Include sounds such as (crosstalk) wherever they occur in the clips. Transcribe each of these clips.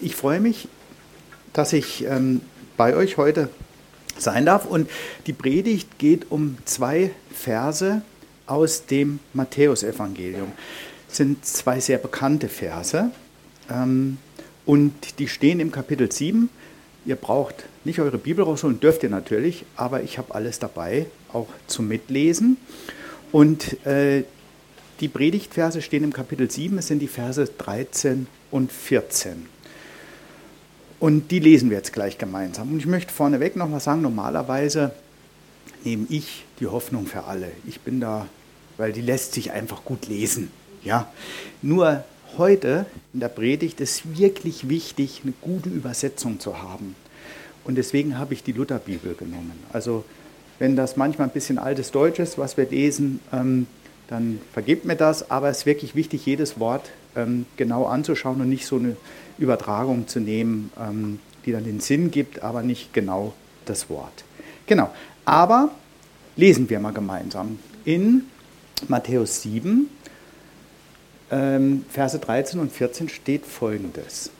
Ich freue mich, dass ich ähm, bei euch heute sein darf. Und die Predigt geht um zwei Verse aus dem Matthäusevangelium. Es sind zwei sehr bekannte Verse ähm, und die stehen im Kapitel 7. Ihr braucht nicht eure Bibel rausholen, dürft ihr natürlich, aber ich habe alles dabei, auch zum Mitlesen. Und äh, die Predigtverse stehen im Kapitel 7, es sind die Verse 13 und 14. Und die lesen wir jetzt gleich gemeinsam. Und ich möchte vorneweg noch mal sagen, normalerweise nehme ich die Hoffnung für alle. Ich bin da, weil die lässt sich einfach gut lesen. Ja? Nur heute in der Predigt ist wirklich wichtig, eine gute Übersetzung zu haben. Und deswegen habe ich die Lutherbibel genommen. Also wenn das manchmal ein bisschen altes Deutsch ist, was wir lesen, ähm, dann vergebt mir das. Aber es ist wirklich wichtig, jedes Wort ähm, genau anzuschauen und nicht so eine Übertragung zu nehmen, ähm, die dann den Sinn gibt, aber nicht genau das Wort. Genau. Aber lesen wir mal gemeinsam. In Matthäus 7, ähm, Verse 13 und 14 steht folgendes.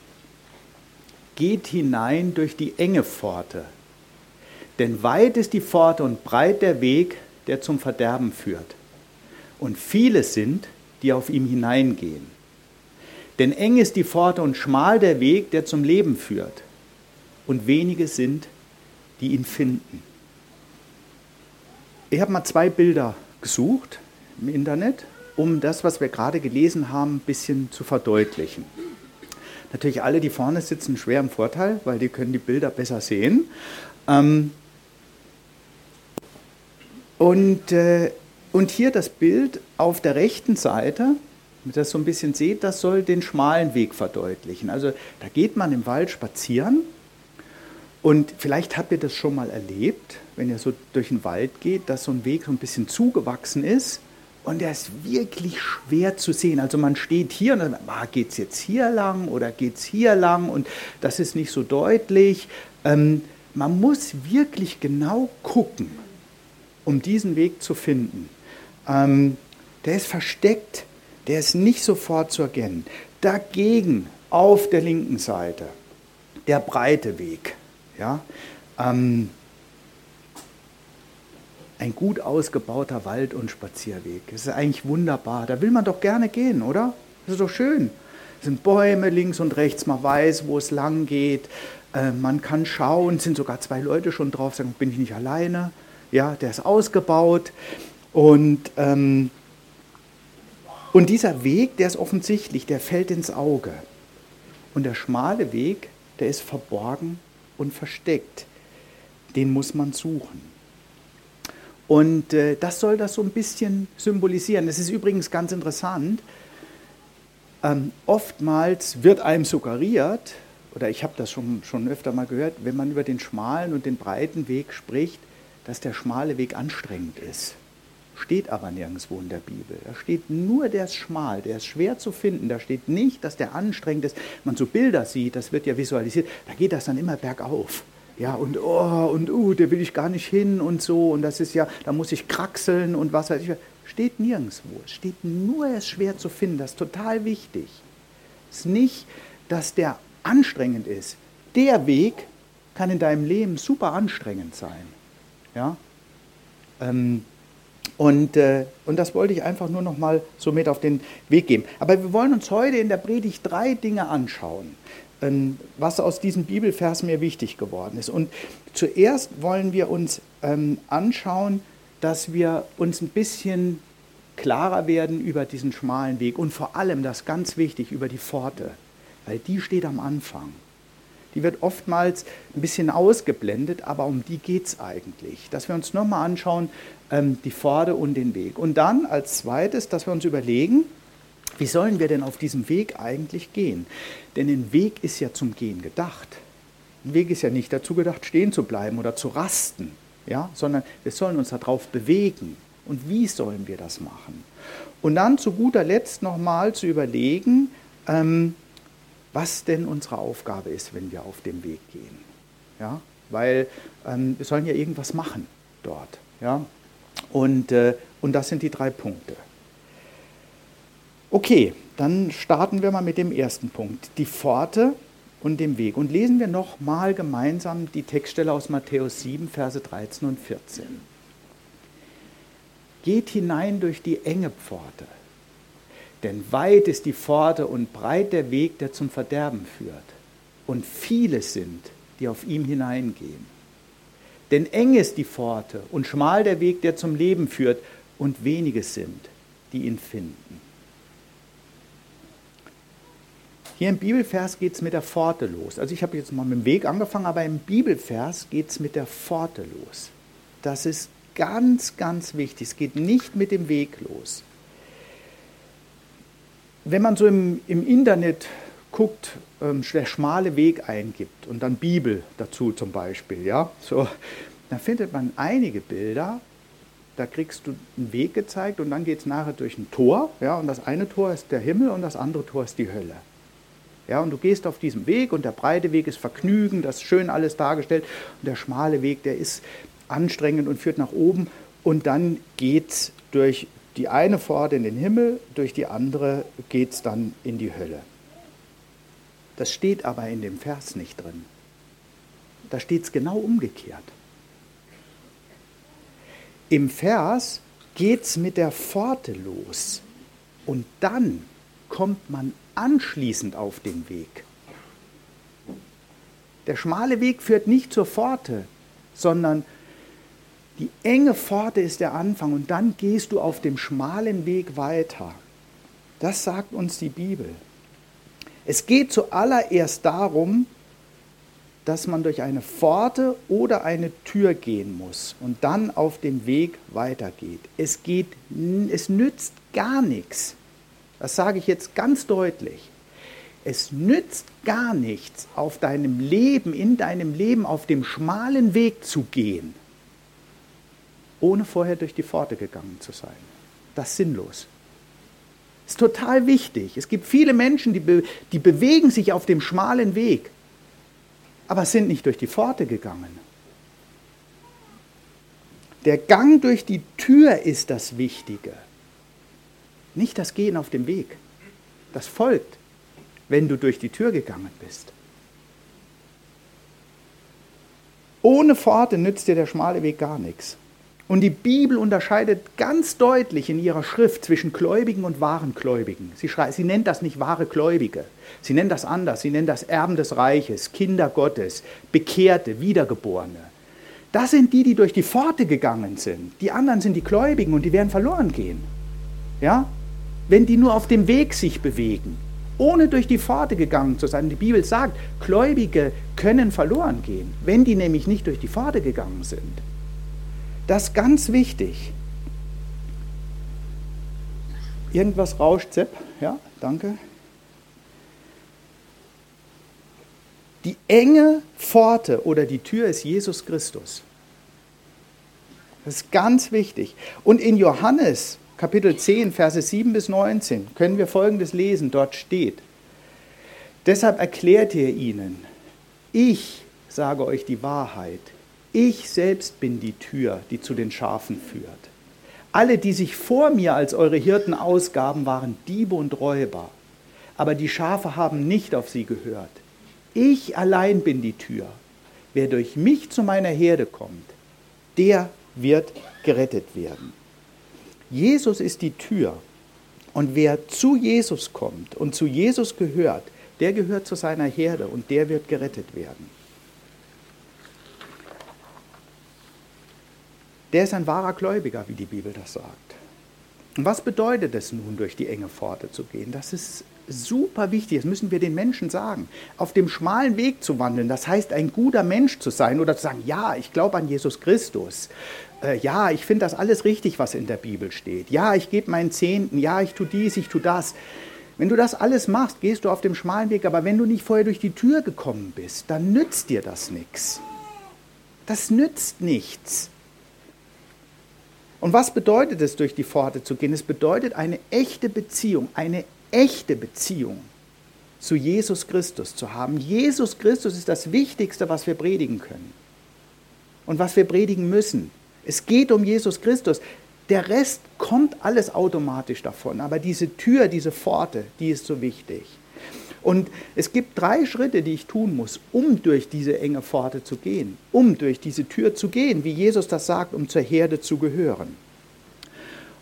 Geht hinein durch die enge Pforte, denn weit ist die Pforte und breit der Weg, der zum Verderben führt. Und viele sind, die auf ihm hineingehen. Denn eng ist die Pforte und schmal der Weg, der zum Leben führt. Und wenige sind, die ihn finden. Ich habe mal zwei Bilder gesucht im Internet, um das, was wir gerade gelesen haben, ein bisschen zu verdeutlichen. Natürlich alle, die vorne sitzen, schwer im Vorteil, weil die können die Bilder besser sehen. Ähm und, äh, und hier das Bild auf der rechten Seite das so ein bisschen seht, das soll den schmalen Weg verdeutlichen. Also da geht man im Wald spazieren und vielleicht habt ihr das schon mal erlebt, wenn ihr so durch den Wald geht, dass so ein Weg so ein bisschen zugewachsen ist und der ist wirklich schwer zu sehen. Also man steht hier und dann, ah, geht es jetzt hier lang oder geht es hier lang und das ist nicht so deutlich. Ähm, man muss wirklich genau gucken, um diesen Weg zu finden. Ähm, der ist versteckt der ist nicht sofort zu erkennen. Dagegen auf der linken Seite der breite Weg. Ja? Ähm, ein gut ausgebauter Wald- und Spazierweg. Das ist eigentlich wunderbar. Da will man doch gerne gehen, oder? Das ist doch schön. Es sind Bäume links und rechts, man weiß, wo es lang geht. Äh, man kann schauen, es sind sogar zwei Leute schon drauf, sagen, bin ich nicht alleine. Ja, der ist ausgebaut. Und ähm, und dieser Weg, der ist offensichtlich, der fällt ins Auge. Und der schmale Weg, der ist verborgen und versteckt. Den muss man suchen. Und äh, das soll das so ein bisschen symbolisieren. Es ist übrigens ganz interessant. Ähm, oftmals wird einem suggeriert, oder ich habe das schon, schon öfter mal gehört, wenn man über den schmalen und den breiten Weg spricht, dass der schmale Weg anstrengend ist. Steht aber nirgendwo in der Bibel. Da steht nur, der ist schmal, der ist schwer zu finden. Da steht nicht, dass der anstrengend ist. Man so Bilder sieht, das wird ja visualisiert, da geht das dann immer bergauf. Ja, und oh, und uh, der will ich gar nicht hin und so. Und das ist ja, da muss ich kraxeln und was weiß ich. Steht nirgendwo. Es steht nur, er ist schwer zu finden. Das ist total wichtig. Es ist nicht, dass der anstrengend ist. Der Weg kann in deinem Leben super anstrengend sein. Ja? Ähm, und, äh, und das wollte ich einfach nur noch mal so mit auf den Weg geben. Aber wir wollen uns heute in der Predigt drei Dinge anschauen, ähm, was aus diesem Bibelvers mir wichtig geworden ist. Und zuerst wollen wir uns ähm, anschauen, dass wir uns ein bisschen klarer werden über diesen schmalen Weg und vor allem, das ganz wichtig, über die Pforte, weil die steht am Anfang. Die wird oftmals ein bisschen ausgeblendet, aber um die geht es eigentlich. Dass wir uns nochmal anschauen, ähm, die Pforte und den Weg. Und dann als zweites, dass wir uns überlegen, wie sollen wir denn auf diesem Weg eigentlich gehen? Denn ein Weg ist ja zum Gehen gedacht. Ein Weg ist ja nicht dazu gedacht, stehen zu bleiben oder zu rasten, ja? sondern wir sollen uns darauf bewegen. Und wie sollen wir das machen? Und dann zu guter Letzt nochmal zu überlegen, ähm, was denn unsere Aufgabe ist, wenn wir auf dem Weg gehen. Ja? Weil ähm, wir sollen ja irgendwas machen dort. Ja? Und, äh, und das sind die drei Punkte. Okay, dann starten wir mal mit dem ersten Punkt. Die Pforte und dem Weg. Und lesen wir nochmal gemeinsam die Textstelle aus Matthäus 7, Verse 13 und 14. Geht hinein durch die enge Pforte, denn weit ist die Pforte und breit der Weg, der zum Verderben führt. Und viele sind, die auf ihm hineingehen. Denn eng ist die Pforte und schmal der Weg, der zum Leben führt, und wenige sind, die ihn finden. Hier im Bibelvers geht es mit der Pforte los. Also ich habe jetzt mal mit dem Weg angefangen, aber im Bibelvers geht es mit der Pforte los. Das ist ganz, ganz wichtig. Es geht nicht mit dem Weg los. Wenn man so im, im Internet guckt, ähm, der schmale Weg eingibt und dann Bibel dazu zum Beispiel, ja, so, dann findet man einige Bilder, da kriegst du einen Weg gezeigt und dann geht es nachher durch ein Tor, ja, und das eine Tor ist der Himmel und das andere Tor ist die Hölle. Ja, und du gehst auf diesem Weg und der breite Weg ist Vergnügen, das ist schön alles dargestellt. Und der schmale Weg, der ist anstrengend und führt nach oben. Und dann geht es durch die eine Pforte in den Himmel, durch die andere geht es dann in die Hölle. Das steht aber in dem Vers nicht drin. Da steht es genau umgekehrt. Im Vers geht es mit der Pforte los und dann kommt man anschließend auf den Weg. Der schmale Weg führt nicht zur Pforte, sondern die enge Pforte ist der Anfang und dann gehst du auf dem schmalen Weg weiter. Das sagt uns die Bibel. Es geht zuallererst darum, dass man durch eine Pforte oder eine Tür gehen muss und dann auf dem Weg weitergeht. Es geht, es nützt gar nichts. Das sage ich jetzt ganz deutlich. Es nützt gar nichts, auf deinem Leben, in deinem Leben auf dem schmalen Weg zu gehen, ohne vorher durch die Pforte gegangen zu sein. Das ist sinnlos ist total wichtig. Es gibt viele Menschen, die, be die bewegen sich auf dem schmalen Weg, aber sind nicht durch die Pforte gegangen. Der Gang durch die Tür ist das Wichtige, nicht das Gehen auf dem Weg. Das folgt, wenn du durch die Tür gegangen bist. Ohne Pforte nützt dir der schmale Weg gar nichts. Und die Bibel unterscheidet ganz deutlich in ihrer Schrift zwischen Gläubigen und wahren Gläubigen. Sie, sie, nennt das nicht wahre Gläubige. Sie nennt das anders. Sie nennt das Erben des Reiches, Kinder Gottes, Bekehrte, Wiedergeborene. Das sind die, die durch die Pforte gegangen sind. Die anderen sind die Gläubigen und die werden verloren gehen. Ja? Wenn die nur auf dem Weg sich bewegen, ohne durch die Pforte gegangen zu sein. Die Bibel sagt, Gläubige können verloren gehen, wenn die nämlich nicht durch die Pforte gegangen sind. Das ist ganz wichtig. Irgendwas rauscht, Sepp? Ja, danke. Die enge Pforte oder die Tür ist Jesus Christus. Das ist ganz wichtig. Und in Johannes Kapitel 10, Verse 7 bis 19 können wir Folgendes lesen. Dort steht, deshalb erklärt er ihnen, ich sage euch die Wahrheit. Ich selbst bin die Tür, die zu den Schafen führt. Alle, die sich vor mir als eure Hirten ausgaben, waren Diebe und Räuber. Aber die Schafe haben nicht auf sie gehört. Ich allein bin die Tür. Wer durch mich zu meiner Herde kommt, der wird gerettet werden. Jesus ist die Tür. Und wer zu Jesus kommt und zu Jesus gehört, der gehört zu seiner Herde und der wird gerettet werden. Der ist ein wahrer Gläubiger, wie die Bibel das sagt. Und was bedeutet es nun, durch die enge Pforte zu gehen? Das ist super wichtig, das müssen wir den Menschen sagen. Auf dem schmalen Weg zu wandeln, das heißt, ein guter Mensch zu sein oder zu sagen, ja, ich glaube an Jesus Christus. Äh, ja, ich finde das alles richtig, was in der Bibel steht. Ja, ich gebe meinen Zehnten. Ja, ich tue dies, ich tue das. Wenn du das alles machst, gehst du auf dem schmalen Weg, aber wenn du nicht vorher durch die Tür gekommen bist, dann nützt dir das nichts. Das nützt nichts. Und was bedeutet es, durch die Pforte zu gehen? Es bedeutet eine echte Beziehung, eine echte Beziehung zu Jesus Christus zu haben. Jesus Christus ist das Wichtigste, was wir predigen können und was wir predigen müssen. Es geht um Jesus Christus. Der Rest kommt alles automatisch davon, aber diese Tür, diese Pforte, die ist so wichtig. Und es gibt drei Schritte, die ich tun muss, um durch diese enge Pforte zu gehen, um durch diese Tür zu gehen, wie Jesus das sagt, um zur Herde zu gehören.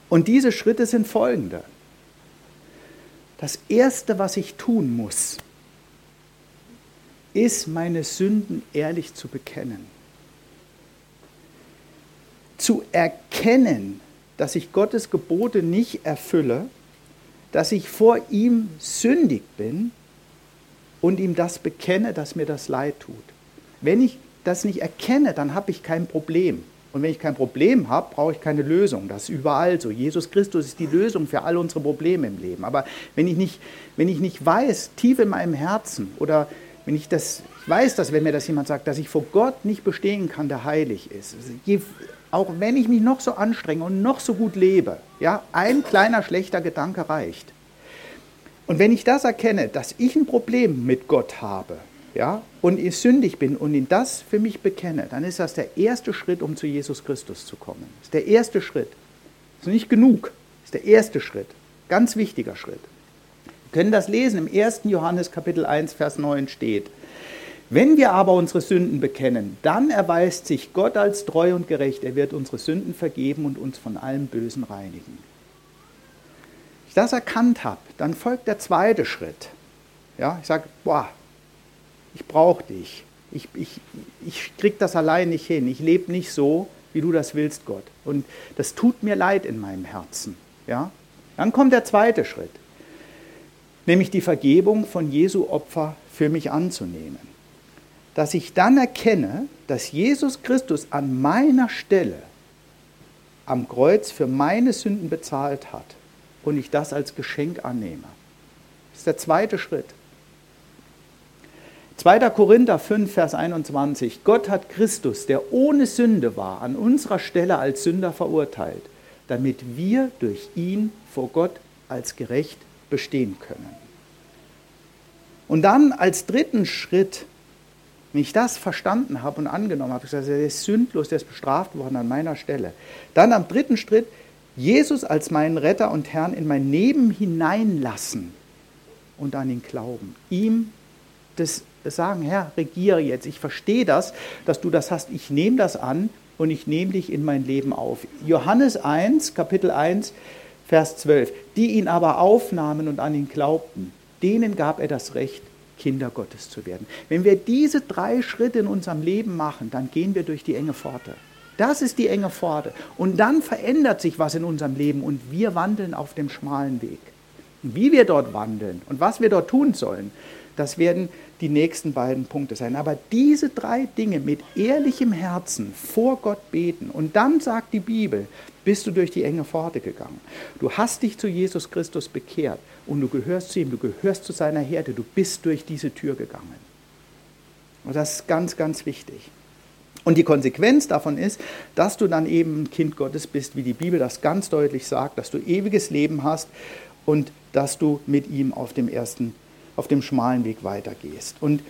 Und diese Schritte sind folgende. Das Erste, was ich tun muss, ist, meine Sünden ehrlich zu bekennen. Zu erkennen, dass ich Gottes Gebote nicht erfülle, dass ich vor ihm sündig bin und ihm das bekenne, dass mir das leid tut. Wenn ich das nicht erkenne, dann habe ich kein Problem. Und wenn ich kein Problem habe, brauche ich keine Lösung. Das ist überall so. Jesus Christus ist die Lösung für all unsere Probleme im Leben. Aber wenn ich nicht, wenn ich nicht weiß, tief in meinem Herzen, oder wenn ich das, ich weiß dass wenn mir das jemand sagt, dass ich vor Gott nicht bestehen kann, der heilig ist. Je, auch wenn ich mich noch so anstrenge und noch so gut lebe, ja, ein kleiner schlechter Gedanke reicht. Und wenn ich das erkenne, dass ich ein Problem mit Gott habe, ja, und ich sündig bin und ihn das für mich bekenne, dann ist das der erste Schritt, um zu Jesus Christus zu kommen. Das ist der erste Schritt. Das ist nicht genug. Das ist der erste Schritt. Ganz wichtiger Schritt. Wir können das lesen. Im 1. Johannes Kapitel 1, Vers 9 steht, wenn wir aber unsere Sünden bekennen, dann erweist sich Gott als treu und gerecht. Er wird unsere Sünden vergeben und uns von allem Bösen reinigen das erkannt habe, dann folgt der zweite Schritt. Ja, ich sage, boah, ich brauche dich. Ich, ich, ich kriege das allein nicht hin. Ich lebe nicht so, wie du das willst, Gott. Und das tut mir leid in meinem Herzen. Ja? Dann kommt der zweite Schritt, nämlich die Vergebung von Jesu Opfer für mich anzunehmen. Dass ich dann erkenne, dass Jesus Christus an meiner Stelle am Kreuz für meine Sünden bezahlt hat und ich das als Geschenk annehme. Das ist der zweite Schritt. 2. Korinther 5, Vers 21. Gott hat Christus, der ohne Sünde war, an unserer Stelle als Sünder verurteilt, damit wir durch ihn vor Gott als gerecht bestehen können. Und dann als dritten Schritt, wenn ich das verstanden habe und angenommen habe, ich gesagt, er ist sündlos, der ist bestraft worden an meiner Stelle. Dann am dritten Schritt Jesus als meinen Retter und Herrn in mein Leben hineinlassen und an ihn glauben. Ihm das sagen, Herr, regiere jetzt. Ich verstehe das, dass du das hast. Ich nehme das an und ich nehme dich in mein Leben auf. Johannes 1, Kapitel 1, Vers 12. Die ihn aber aufnahmen und an ihn glaubten, denen gab er das Recht, Kinder Gottes zu werden. Wenn wir diese drei Schritte in unserem Leben machen, dann gehen wir durch die enge Pforte. Das ist die enge Pforte. Und dann verändert sich was in unserem Leben und wir wandeln auf dem schmalen Weg. Wie wir dort wandeln und was wir dort tun sollen, das werden die nächsten beiden Punkte sein. Aber diese drei Dinge mit ehrlichem Herzen vor Gott beten und dann sagt die Bibel, bist du durch die enge Pforte gegangen. Du hast dich zu Jesus Christus bekehrt und du gehörst zu ihm, du gehörst zu seiner Herde, du bist durch diese Tür gegangen. Und das ist ganz, ganz wichtig. Und die Konsequenz davon ist, dass du dann eben ein Kind Gottes bist, wie die Bibel das ganz deutlich sagt, dass du ewiges Leben hast und dass du mit ihm auf dem ersten, auf dem schmalen Weg weitergehst. Und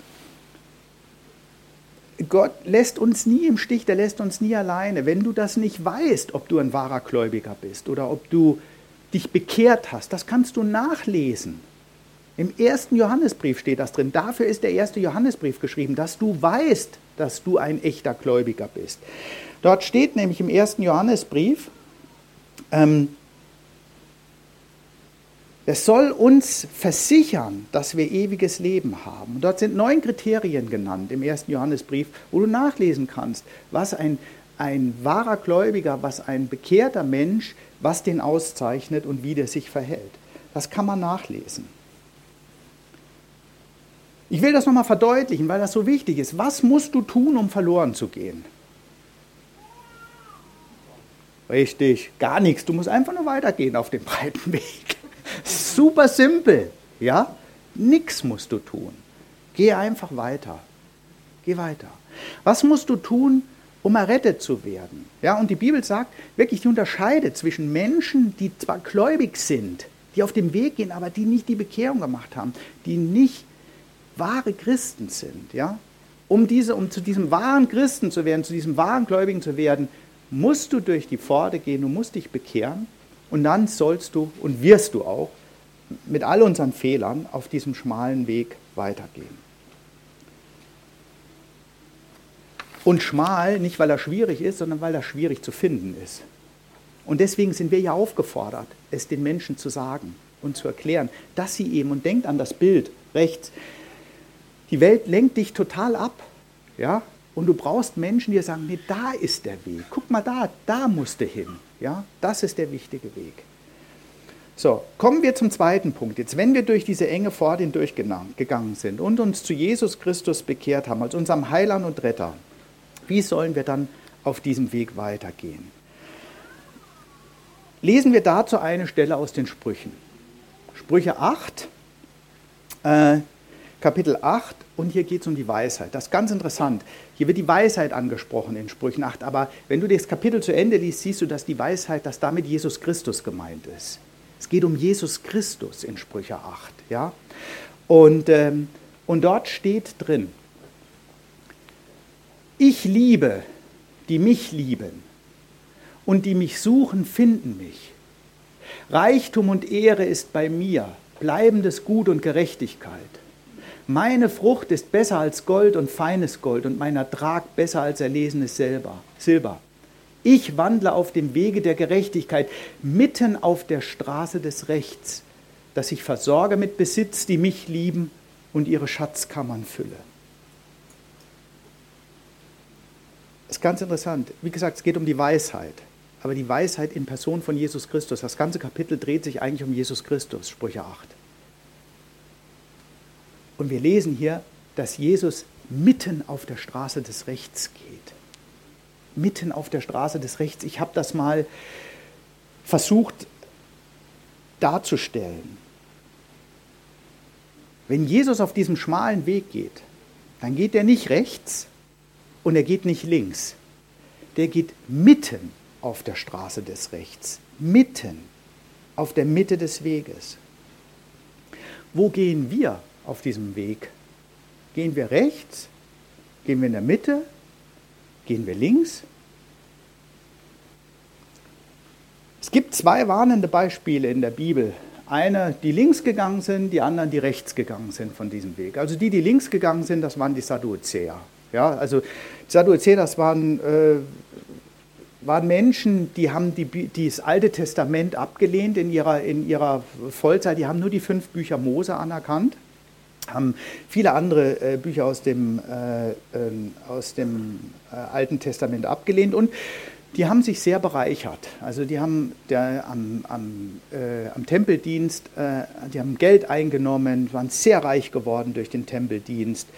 Gott lässt uns nie im Stich, der lässt uns nie alleine. Wenn du das nicht weißt, ob du ein wahrer Gläubiger bist oder ob du dich bekehrt hast, das kannst du nachlesen. Im ersten Johannesbrief steht das drin. Dafür ist der erste Johannesbrief geschrieben, dass du weißt, dass du ein echter Gläubiger bist. Dort steht nämlich im ersten Johannesbrief, ähm, es soll uns versichern, dass wir ewiges Leben haben. Dort sind neun Kriterien genannt im ersten Johannesbrief, wo du nachlesen kannst, was ein, ein wahrer Gläubiger, was ein bekehrter Mensch, was den auszeichnet und wie der sich verhält. Das kann man nachlesen. Ich will das nochmal verdeutlichen, weil das so wichtig ist. Was musst du tun, um verloren zu gehen? Richtig, gar nichts. Du musst einfach nur weitergehen auf dem (laughs) breiten Weg. Super simpel, ja? Nichts musst du tun. Geh einfach weiter. Geh weiter. Was musst du tun, um errettet zu werden? Ja, und die Bibel sagt wirklich, die unterscheidet zwischen Menschen, die zwar gläubig sind, die auf dem Weg gehen, aber die nicht die Bekehrung gemacht haben, die nicht wahre Christen sind, ja, um, diese, um zu diesem wahren Christen zu werden, zu diesem wahren Gläubigen zu werden, musst du durch die Pforte gehen, du musst dich bekehren und dann sollst du und wirst du auch mit all unseren Fehlern auf diesem schmalen Weg weitergehen. Und schmal nicht, weil er schwierig ist, sondern weil er schwierig zu finden ist. Und deswegen sind wir ja aufgefordert, es den Menschen zu sagen und zu erklären, dass sie eben, und denkt an das Bild rechts, die Welt lenkt dich total ab. Ja? Und du brauchst Menschen, die sagen, nee, da ist der Weg. Guck mal da, da musst du hin. Ja? Das ist der wichtige Weg. So, kommen wir zum zweiten Punkt. Jetzt, wenn wir durch diese enge Pforte hindurchgegangen sind und uns zu Jesus Christus bekehrt haben, als unserem Heiland und Retter, wie sollen wir dann auf diesem Weg weitergehen? Lesen wir dazu eine Stelle aus den Sprüchen. Sprüche 8, äh, Kapitel 8 und hier geht es um die Weisheit. Das ist ganz interessant. Hier wird die Weisheit angesprochen in Sprüchen 8, aber wenn du das Kapitel zu Ende liest, siehst du, dass die Weisheit, dass damit Jesus Christus gemeint ist. Es geht um Jesus Christus in Sprüche 8. Ja? Und, ähm, und dort steht drin, ich liebe, die mich lieben und die mich suchen, finden mich. Reichtum und Ehre ist bei mir, bleibendes Gut und Gerechtigkeit. Meine Frucht ist besser als Gold und feines Gold und mein Ertrag besser als erlesenes Silber. Ich wandle auf dem Wege der Gerechtigkeit, mitten auf der Straße des Rechts, dass ich versorge mit Besitz, die mich lieben und ihre Schatzkammern fülle. Das ist ganz interessant. Wie gesagt, es geht um die Weisheit. Aber die Weisheit in Person von Jesus Christus. Das ganze Kapitel dreht sich eigentlich um Jesus Christus, Sprüche 8. Und wir lesen hier, dass Jesus mitten auf der Straße des Rechts geht mitten auf der Straße des Rechts. Ich habe das mal versucht darzustellen. Wenn Jesus auf diesem schmalen Weg geht, dann geht er nicht rechts und er geht nicht links. Der geht mitten auf der Straße des Rechts, mitten auf der Mitte des Weges. Wo gehen wir auf diesem Weg? Gehen wir rechts? Gehen wir in der Mitte? Gehen wir links? Es gibt zwei warnende Beispiele in der Bibel. Eine, die links gegangen sind, die anderen, die rechts gegangen sind von diesem Weg. Also die, die links gegangen sind, das waren die Sadduzäer. Ja, also die Sadduzäer, das waren, äh, waren Menschen, die haben die, die das Alte Testament abgelehnt in ihrer, in ihrer Vollzeit. Die haben nur die fünf Bücher Mose anerkannt haben viele andere äh, Bücher aus dem, äh, ähm, aus dem äh, Alten Testament abgelehnt und die haben sich sehr bereichert. Also die haben der, am, am, äh, am Tempeldienst, äh, die haben Geld eingenommen, waren sehr reich geworden durch den Tempeldienst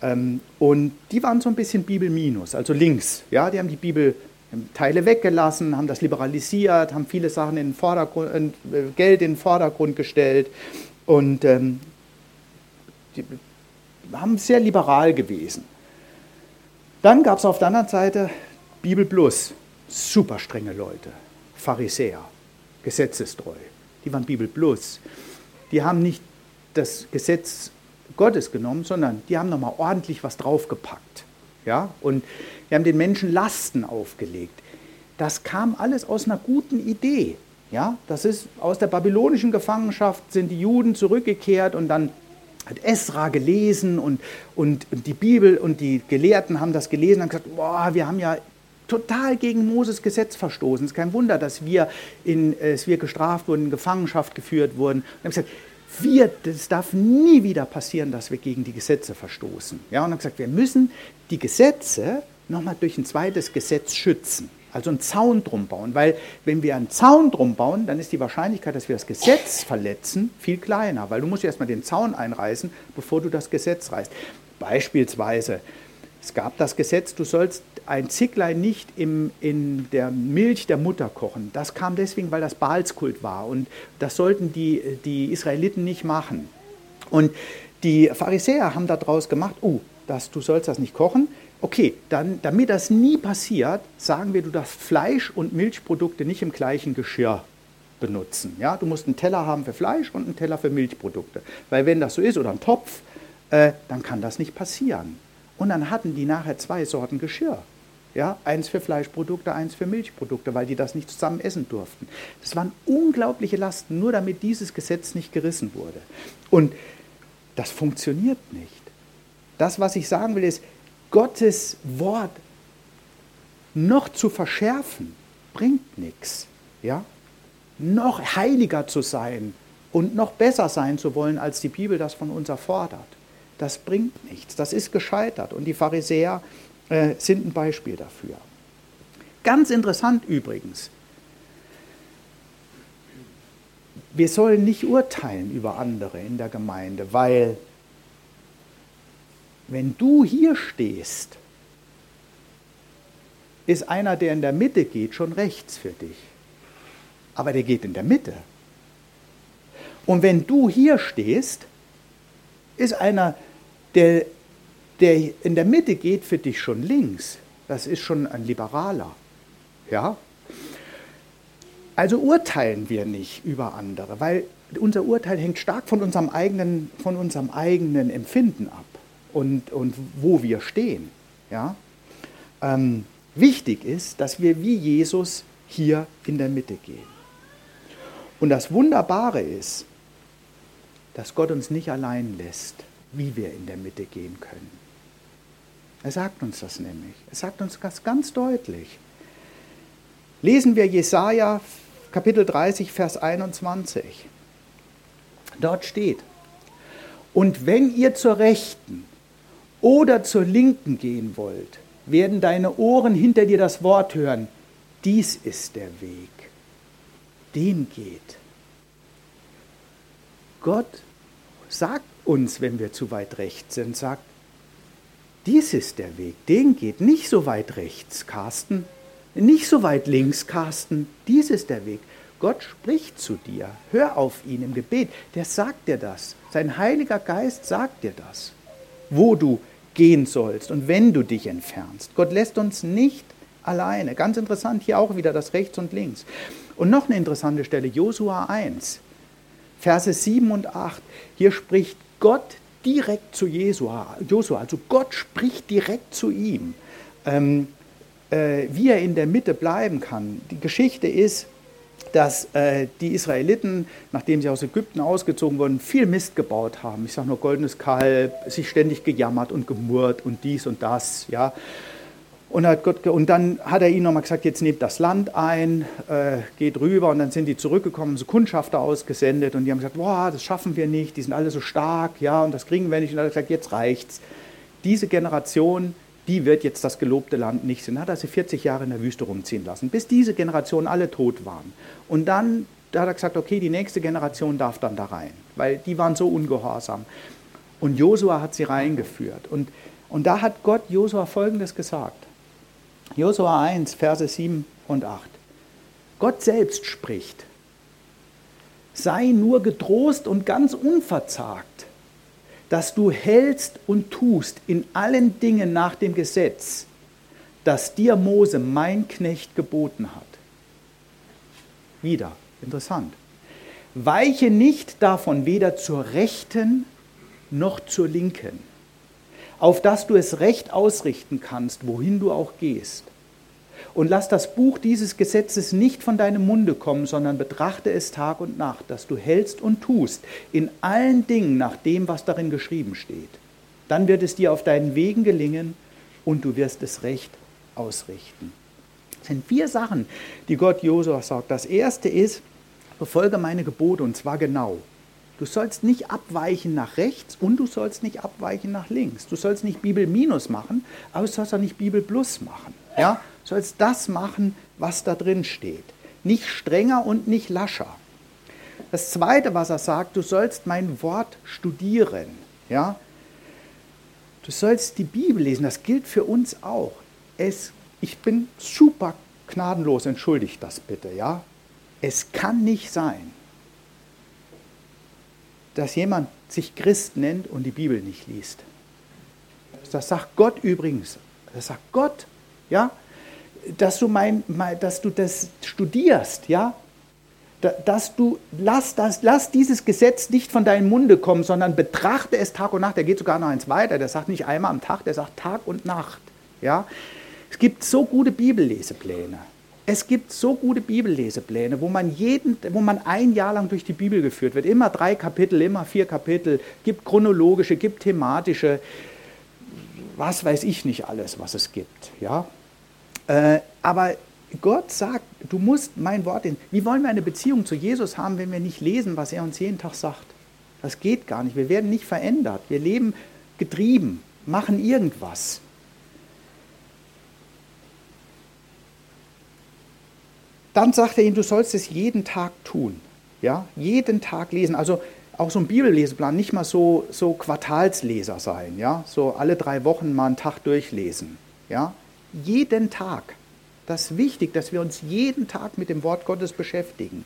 ähm, und die waren so ein bisschen Bibel minus, also links. Ja, die haben die Bibel Teile weggelassen, haben das liberalisiert, haben viele Sachen in den Vordergrund, äh, Geld in den Vordergrund gestellt und ähm, die haben sehr liberal gewesen. Dann gab es auf der anderen Seite Bibel Plus, super strenge Leute, Pharisäer, gesetzestreu. Die waren Bibel Plus. Die haben nicht das Gesetz Gottes genommen, sondern die haben nochmal ordentlich was draufgepackt. Ja? Und die haben den Menschen Lasten aufgelegt. Das kam alles aus einer guten Idee. Ja? Das ist aus der babylonischen Gefangenschaft sind die Juden zurückgekehrt und dann hat Esra gelesen und, und, und, die Bibel und die Gelehrten haben das gelesen und gesagt, boah, wir haben ja total gegen Moses Gesetz verstoßen. Es ist kein Wunder, dass wir, in, dass wir gestraft wurden, in Gefangenschaft geführt wurden. Und haben gesagt, wir, das darf nie wieder passieren, dass wir gegen die Gesetze verstoßen. Ja, und haben gesagt, wir müssen die Gesetze nochmal durch ein zweites Gesetz schützen. Also einen Zaun drum bauen, weil wenn wir einen Zaun drum bauen, dann ist die Wahrscheinlichkeit, dass wir das Gesetz verletzen, viel kleiner, weil du musst erstmal den Zaun einreißen, bevor du das Gesetz reißt. Beispielsweise, es gab das Gesetz, du sollst ein Zicklein nicht im, in der Milch der Mutter kochen. Das kam deswegen, weil das Baalskult war und das sollten die, die Israeliten nicht machen. Und die Pharisäer haben daraus gemacht, oh, das, du sollst das nicht kochen, Okay, dann, damit das nie passiert, sagen wir, du darfst Fleisch und Milchprodukte nicht im gleichen Geschirr benutzen. Ja? Du musst einen Teller haben für Fleisch und einen Teller für Milchprodukte. Weil wenn das so ist, oder einen Topf, äh, dann kann das nicht passieren. Und dann hatten die nachher zwei Sorten Geschirr. Ja, eins für Fleischprodukte, eins für Milchprodukte, weil die das nicht zusammen essen durften. Das waren unglaubliche Lasten, nur damit dieses Gesetz nicht gerissen wurde. Und das funktioniert nicht. Das, was ich sagen will, ist, Gottes Wort noch zu verschärfen, bringt nichts. Ja? Noch heiliger zu sein und noch besser sein zu wollen, als die Bibel das von uns erfordert, das bringt nichts. Das ist gescheitert. Und die Pharisäer äh, sind ein Beispiel dafür. Ganz interessant übrigens. Wir sollen nicht urteilen über andere in der Gemeinde, weil wenn du hier stehst, ist einer, der in der Mitte geht, schon rechts für dich. Aber der geht in der Mitte. Und wenn du hier stehst, ist einer, der der in der Mitte geht für dich schon links. Das ist schon ein Liberaler. Ja? Also urteilen wir nicht über andere, weil unser Urteil hängt stark von unserem eigenen, von unserem eigenen Empfinden ab und, und wo wir stehen. Ja? Ähm, wichtig ist, dass wir wie Jesus hier in der Mitte gehen. Und das Wunderbare ist, dass Gott uns nicht allein lässt, wie wir in der Mitte gehen können. Er sagt uns das nämlich. Er sagt uns das ganz deutlich. Lesen wir Jesaja Kapitel 30, Vers 21. Dort steht: Und wenn ihr zur Rechten oder zur Linken gehen wollt, werden deine Ohren hinter dir das Wort hören: Dies ist der Weg. Den geht. Gott sagt uns, wenn wir zu weit rechts sind, sagt, dies ist der Weg, den geht nicht so weit rechts, Carsten, nicht so weit links, Carsten, dies ist der Weg. Gott spricht zu dir, hör auf ihn im Gebet, der sagt dir das. Sein Heiliger Geist sagt dir das, wo du gehen sollst und wenn du dich entfernst. Gott lässt uns nicht alleine. Ganz interessant hier auch wieder das Rechts und Links. Und noch eine interessante Stelle, Josua 1, Verse 7 und 8. Hier spricht Gott direkt zu Josua. Josua also Gott spricht direkt zu ihm, ähm, äh, wie er in der Mitte bleiben kann. Die Geschichte ist, dass äh, die Israeliten, nachdem sie aus Ägypten ausgezogen wurden, viel Mist gebaut haben. Ich sage nur goldenes Kalb, sich ständig gejammert und gemurrt und dies und das. Ja. Und, Gott, und, dann hat er ihnen nochmal gesagt, jetzt nehmt das Land ein, äh, geht rüber. Und dann sind die zurückgekommen, so Kundschafter ausgesendet. Und die haben gesagt, boah, das schaffen wir nicht, die sind alle so stark, ja, und das kriegen wir nicht. Und er hat gesagt, jetzt reicht's. Diese Generation, die wird jetzt das gelobte Land nicht sehen. Dann hat er sie 40 Jahre in der Wüste rumziehen lassen, bis diese Generation alle tot waren. Und dann da hat er gesagt, okay, die nächste Generation darf dann da rein, weil die waren so ungehorsam. Und Josua hat sie reingeführt. Und, und da hat Gott Josua Folgendes gesagt. Josua 1, Verse 7 und 8. Gott selbst spricht. Sei nur getrost und ganz unverzagt, dass du hältst und tust in allen Dingen nach dem Gesetz, das dir Mose, mein Knecht, geboten hat. Wieder, interessant. Weiche nicht davon weder zur rechten noch zur linken auf das du es recht ausrichten kannst, wohin du auch gehst. Und lass das Buch dieses Gesetzes nicht von deinem Munde kommen, sondern betrachte es Tag und Nacht, dass du hältst und tust in allen Dingen nach dem, was darin geschrieben steht. Dann wird es dir auf deinen Wegen gelingen und du wirst es recht ausrichten. Das sind vier Sachen, die Gott Josua sagt. Das erste ist, befolge meine Gebote und zwar genau. Du sollst nicht abweichen nach rechts und du sollst nicht abweichen nach links. Du sollst nicht Bibel minus machen, aber du sollst auch nicht Bibel plus machen. Ja? Sollst das machen, was da drin steht. Nicht strenger und nicht lascher. Das zweite, was er sagt, du sollst mein Wort studieren. Ja? Du sollst die Bibel lesen, das gilt für uns auch. Es, ich bin super gnadenlos, entschuldigt das bitte. Ja? Es kann nicht sein, dass jemand sich Christ nennt und die Bibel nicht liest. Das sagt Gott übrigens. Das sagt Gott, ja, dass du, mein, dass du das studierst, ja, dass du lass, das, lass dieses Gesetz nicht von deinem Munde kommen, sondern betrachte es Tag und Nacht. Der geht sogar noch eins weiter. Der sagt nicht einmal am Tag, der sagt Tag und Nacht. Ja, Es gibt so gute Bibellesepläne. Es gibt so gute Bibellesepläne, wo man, jeden, wo man ein Jahr lang durch die Bibel geführt wird. Immer drei Kapitel, immer vier Kapitel. Gibt chronologische, gibt thematische, was weiß ich nicht alles, was es gibt. Ja? Äh, aber Gott sagt, du musst mein Wort in. Wie wollen wir eine Beziehung zu Jesus haben, wenn wir nicht lesen, was er uns jeden Tag sagt? Das geht gar nicht. Wir werden nicht verändert. Wir leben getrieben, machen irgendwas. Dann sagt er ihm, du sollst es jeden Tag tun. Ja, jeden Tag lesen. Also auch so ein Bibelleseplan, nicht mal so, so Quartalsleser sein. Ja, so alle drei Wochen mal einen Tag durchlesen. Ja, jeden Tag. Das ist wichtig, dass wir uns jeden Tag mit dem Wort Gottes beschäftigen.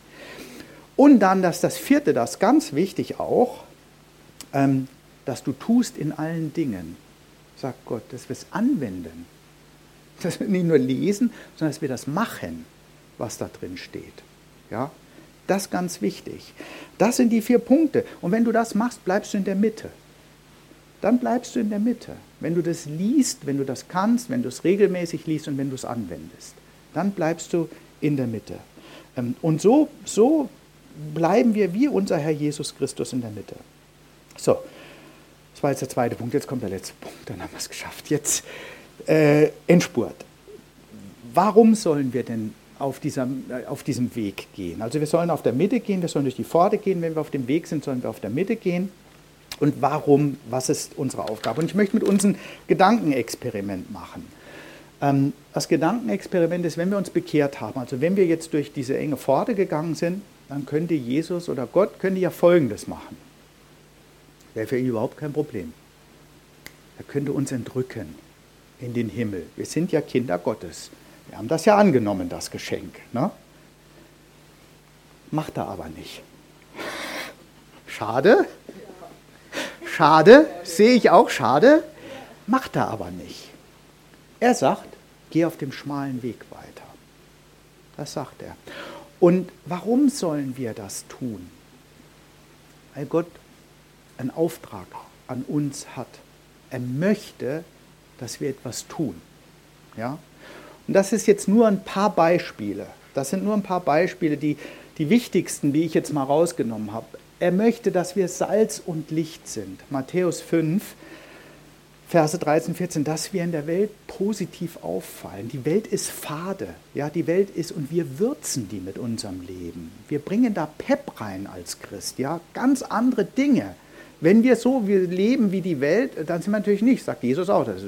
Und dann, dass das vierte, das ganz wichtig auch, ähm, dass du tust in allen Dingen, sagt Gott, dass wir es anwenden. Dass wir nicht nur lesen, sondern dass wir das machen was da drin steht. Ja? Das ist ganz wichtig. Das sind die vier Punkte. Und wenn du das machst, bleibst du in der Mitte. Dann bleibst du in der Mitte. Wenn du das liest, wenn du das kannst, wenn du es regelmäßig liest und wenn du es anwendest, dann bleibst du in der Mitte. Ähm, und so, so bleiben wir wie unser Herr Jesus Christus in der Mitte. So, das war jetzt der zweite Punkt. Jetzt kommt der letzte Punkt. Dann haben wir es geschafft. Jetzt äh, Endspurt. Warum sollen wir denn auf, dieser, auf diesem Weg gehen. Also wir sollen auf der Mitte gehen, wir sollen durch die Pforte gehen, wenn wir auf dem Weg sind, sollen wir auf der Mitte gehen. Und warum, was ist unsere Aufgabe? Und ich möchte mit uns ein Gedankenexperiment machen. Ähm, das Gedankenexperiment ist, wenn wir uns bekehrt haben, also wenn wir jetzt durch diese enge Pforte gegangen sind, dann könnte Jesus oder Gott könnte ja Folgendes machen. Wäre für ihn überhaupt kein Problem. Er könnte uns entrücken in den Himmel. Wir sind ja Kinder Gottes. Wir haben das ja angenommen, das Geschenk. Ne? Macht er aber nicht. (laughs) Schade. Schade, sehe ich auch schade. Macht er aber nicht. Er sagt, geh auf dem schmalen Weg weiter. Das sagt er. Und warum sollen wir das tun? Weil Gott einen Auftrag an uns hat. Er möchte, dass wir etwas tun. Ja? Und das ist jetzt nur ein paar Beispiele. Das sind nur ein paar Beispiele, die, die wichtigsten, die ich jetzt mal rausgenommen habe. Er möchte, dass wir Salz und Licht sind. Matthäus 5, Verse 13, 14, dass wir in der Welt positiv auffallen. Die Welt ist fade, ja, die Welt ist und wir würzen die mit unserem Leben. Wir bringen da Pep rein als Christ, ja, ganz andere Dinge. Wenn wir so leben wie die Welt, dann sind wir natürlich nicht, sagt Jesus auch, das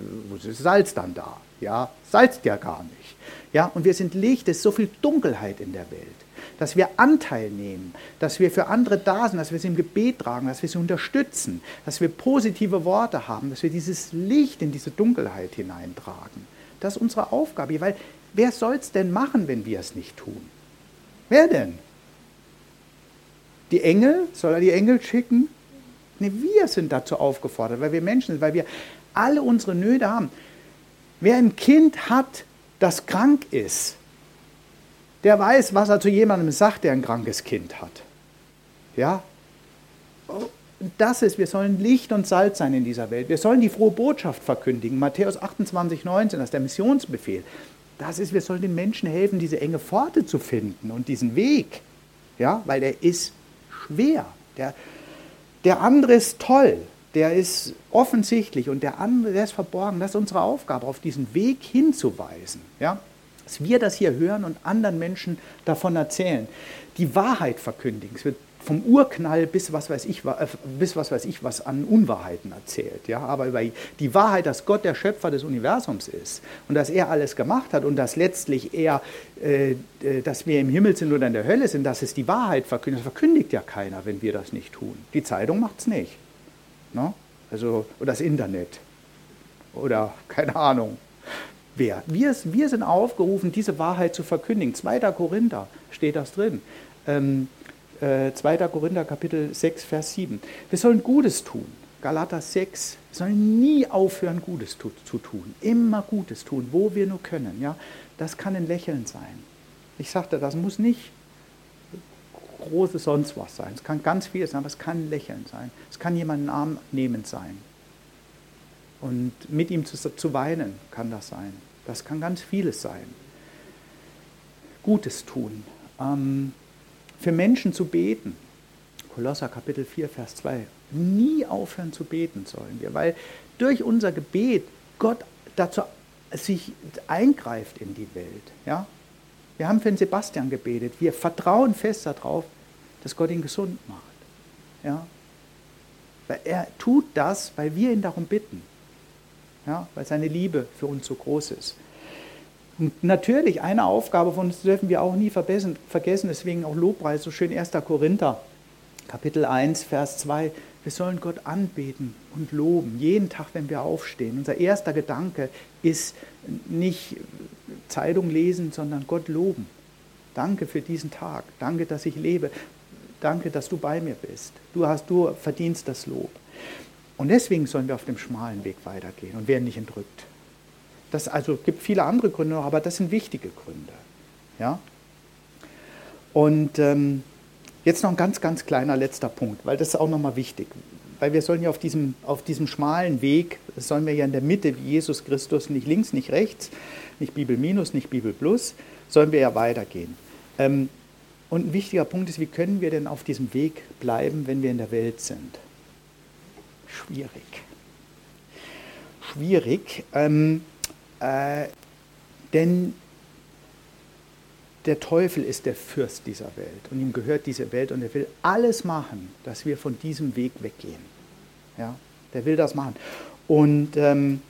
ist Salz dann da. Ja, salzt ja gar nicht. Ja, und wir sind Licht, es ist so viel Dunkelheit in der Welt. Dass wir Anteil nehmen, dass wir für andere da sind, dass wir sie im Gebet tragen, dass wir sie unterstützen, dass wir positive Worte haben, dass wir dieses Licht in diese Dunkelheit hineintragen. Das ist unsere Aufgabe, weil wer soll es denn machen, wenn wir es nicht tun? Wer denn? Die Engel? Soll er die Engel schicken? Nee, wir sind dazu aufgefordert, weil wir Menschen sind, weil wir alle unsere Nöte haben. Wer ein Kind hat, das krank ist, der weiß, was er zu jemandem sagt, der ein krankes Kind hat. Ja? Das ist, wir sollen Licht und Salz sein in dieser Welt. Wir sollen die frohe Botschaft verkündigen. Matthäus 28, 19, das ist der Missionsbefehl. Das ist, wir sollen den Menschen helfen, diese enge Pforte zu finden und diesen Weg. Ja, weil der ist schwer. Der, der andere ist toll der ist offensichtlich und der andere, der ist verborgen. Das ist unsere Aufgabe, auf diesen Weg hinzuweisen. Ja? Dass wir das hier hören und anderen Menschen davon erzählen. Die Wahrheit verkündigen. Es wird vom Urknall bis was weiß ich, äh, bis was weiß ich was an Unwahrheiten erzählt. Ja? Aber über die Wahrheit, dass Gott der Schöpfer des Universums ist und dass er alles gemacht hat und dass letztlich er, äh, äh dass wir im Himmel sind oder in der Hölle sind, das ist die Wahrheit verkündigt. Das verkündigt ja keiner, wenn wir das nicht tun. Die Zeitung macht es nicht. Ne? Also, oder das Internet. Oder keine Ahnung. Wer? Wir, wir sind aufgerufen, diese Wahrheit zu verkündigen. 2. Korinther steht das drin. Ähm, äh, 2. Korinther Kapitel 6, Vers 7. Wir sollen Gutes tun. Galater 6. Wir sollen nie aufhören, Gutes zu, zu tun. Immer Gutes tun, wo wir nur können. Ja? Das kann ein Lächeln sein. Ich sagte, das muss nicht große sonst was sein. Es kann ganz viel sein, aber es kann ein Lächeln sein. Es kann jemanden Arm nehmend sein. Und mit ihm zu, zu weinen kann das sein. Das kann ganz vieles sein. Gutes tun. Ähm, für Menschen zu beten. Kolosser Kapitel 4, Vers 2. Nie aufhören zu beten sollen wir, weil durch unser Gebet Gott dazu sich eingreift in die Welt. Ja? Wir haben für den Sebastian gebetet. Wir vertrauen fest darauf, dass Gott ihn gesund macht. Ja? Er tut das, weil wir ihn darum bitten. Ja? Weil seine Liebe für uns so groß ist. Und natürlich, eine Aufgabe von uns dürfen wir auch nie vergessen, deswegen auch Lobpreis, so schön 1. Korinther, Kapitel 1, Vers 2. Wir sollen Gott anbeten und loben, jeden Tag, wenn wir aufstehen. Unser erster Gedanke ist nicht Zeitung lesen, sondern Gott loben. Danke für diesen Tag. Danke, dass ich lebe. Danke, dass du bei mir bist. Du hast, du verdienst das Lob. Und deswegen sollen wir auf dem schmalen Weg weitergehen und werden nicht entrückt. Das also gibt viele andere Gründe, aber das sind wichtige Gründe. Ja? Und ähm, Jetzt noch ein ganz, ganz kleiner letzter Punkt, weil das ist auch nochmal wichtig. Weil wir sollen ja auf diesem, auf diesem schmalen Weg, sollen wir ja in der Mitte wie Jesus Christus, nicht links, nicht rechts, nicht Bibel minus, nicht Bibel plus, sollen wir ja weitergehen. Ähm, und ein wichtiger Punkt ist, wie können wir denn auf diesem Weg bleiben, wenn wir in der Welt sind? Schwierig. Schwierig, ähm, äh, denn der Teufel ist der Fürst dieser Welt und ihm gehört diese Welt und er will alles machen, dass wir von diesem Weg weggehen. Ja, der will das machen. Und, ähm,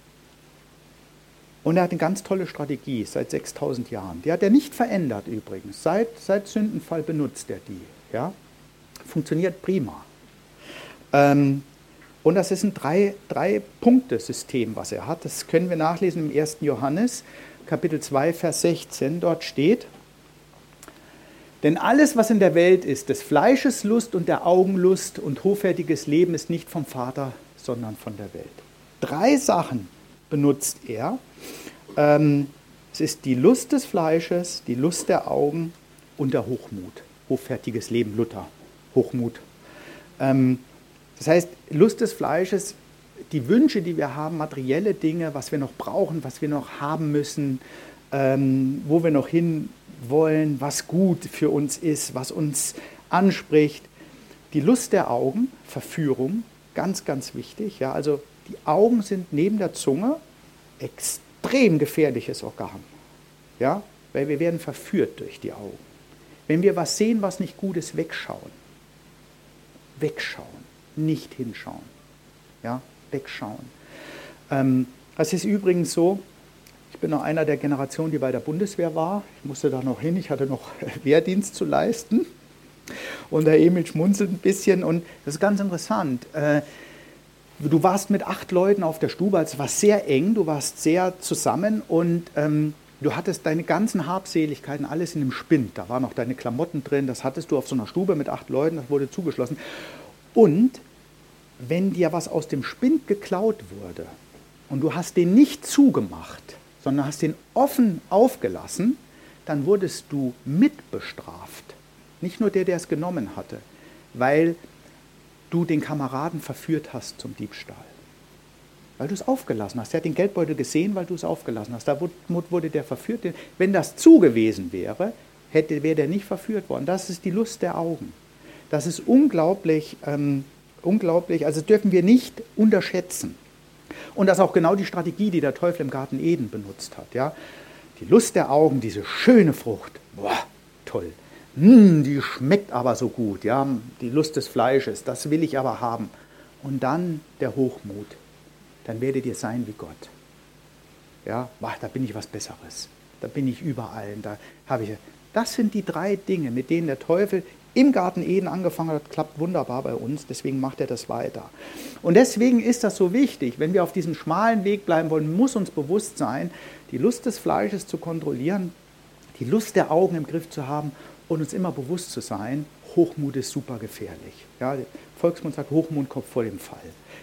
und er hat eine ganz tolle Strategie seit 6000 Jahren. Die hat er nicht verändert übrigens. Seit, seit Sündenfall benutzt er die. Ja? Funktioniert prima. Ähm, und das ist ein Drei-Punkte-System, drei was er hat. Das können wir nachlesen im 1. Johannes, Kapitel 2, Vers 16. Dort steht, denn alles, was in der Welt ist, des Fleisches Lust und der Augenlust und hochwertiges Leben, ist nicht vom Vater, sondern von der Welt. Drei Sachen benutzt er. Ähm, es ist die Lust des Fleisches, die Lust der Augen und der Hochmut. Hochfertiges Leben, Luther. Hochmut. Das heißt, Lust des Fleisches, die Wünsche, die wir haben, materielle Dinge, was wir noch brauchen, was wir noch haben müssen, ähm, wo wir noch hin wollen, was gut für uns ist, was uns anspricht. Die Lust der Augen, Verführung, ganz, ganz wichtig. Ja, also die Augen sind neben der Zunge extrem gefährliches Organ. Ja, weil wir werden verführt durch die Augen. Wenn wir was sehen, was nicht gut ist, wegschauen. Wegschauen, nicht hinschauen. Ja, wegschauen. Ähm, es ist übrigens so, ich bin noch einer der Generationen, die bei der Bundeswehr war. Ich musste da noch hin, ich hatte noch Wehrdienst zu leisten. Und der Emil schmunzelt ein bisschen und das ist ganz interessant. Äh, du warst mit acht Leuten auf der Stube, also es war sehr eng, du warst sehr zusammen und ähm, du hattest deine ganzen Habseligkeiten alles in einem Spind. Da waren noch deine Klamotten drin, das hattest du auf so einer Stube mit acht Leuten, das wurde zugeschlossen. Und wenn dir was aus dem Spind geklaut wurde und du hast den nicht zugemacht, sondern hast den offen aufgelassen, dann wurdest du mitbestraft. Nicht nur der, der es genommen hatte, weil du den Kameraden verführt hast zum Diebstahl. Weil du es aufgelassen hast. Er hat den Geldbeutel gesehen, weil du es aufgelassen hast. Da wurde der verführt. Wenn das zu gewesen wäre, wäre der nicht verführt worden. Das ist die Lust der Augen. Das ist unglaublich, ähm, unglaublich. Also dürfen wir nicht unterschätzen. Und das ist auch genau die Strategie, die der Teufel im Garten Eden benutzt hat. Ja? Die Lust der Augen, diese schöne Frucht, boah, toll. Hm, die schmeckt aber so gut, ja, die Lust des Fleisches, das will ich aber haben. Und dann der Hochmut, dann werdet ihr sein wie Gott. Ja, boah, da bin ich was Besseres. Da bin ich überall. Da habe ich. Das sind die drei Dinge, mit denen der Teufel im Garten Eden angefangen hat, klappt wunderbar bei uns, deswegen macht er das weiter. Und deswegen ist das so wichtig, wenn wir auf diesem schmalen Weg bleiben wollen, muss uns bewusst sein, die Lust des Fleisches zu kontrollieren, die Lust der Augen im Griff zu haben und uns immer bewusst zu sein, Hochmut ist super gefährlich. Ja, Volksmund sagt, Hochmut kommt vor dem Fall.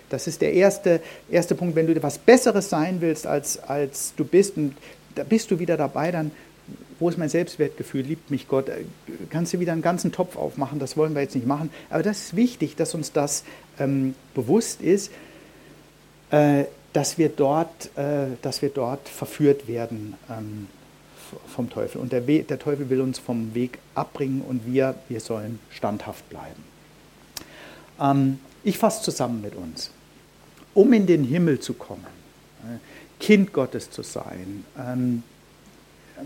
Das ist der erste, erste Punkt, wenn du etwas Besseres sein willst, als, als du bist, und da bist du wieder dabei, dann wo ist mein Selbstwertgefühl, liebt mich Gott, äh, kannst du wieder einen ganzen Topf aufmachen, das wollen wir jetzt nicht machen. Aber das ist wichtig, dass uns das ähm, bewusst ist. Äh, dass wir dort, äh, dass wir dort verführt werden ähm, vom Teufel. Und der, der Teufel will uns vom Weg abbringen und wir, wir sollen standhaft bleiben. Ähm, ich fasse zusammen mit uns. Um in den Himmel zu kommen, äh, Kind Gottes zu sein, ähm,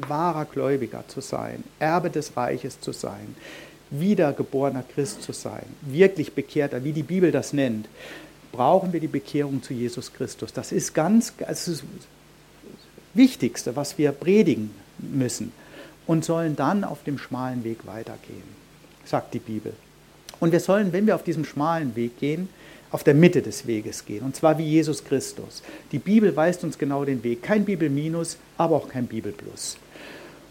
wahrer Gläubiger zu sein, Erbe des Reiches zu sein, wiedergeborener Christ zu sein, wirklich bekehrter, wie die Bibel das nennt, brauchen wir die Bekehrung zu Jesus Christus. Das ist ganz, das, ist das Wichtigste, was wir predigen müssen und sollen dann auf dem schmalen Weg weitergehen, sagt die Bibel. Und wir sollen, wenn wir auf diesem schmalen Weg gehen, auf der Mitte des Weges gehen, und zwar wie Jesus Christus. Die Bibel weist uns genau den Weg. Kein Bibelminus, aber auch kein Bibelplus.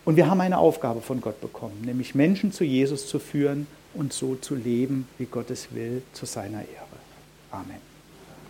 Und wir haben eine Aufgabe von Gott bekommen, nämlich Menschen zu Jesus zu führen und so zu leben, wie Gott es will, zu seiner Ehre. Amen.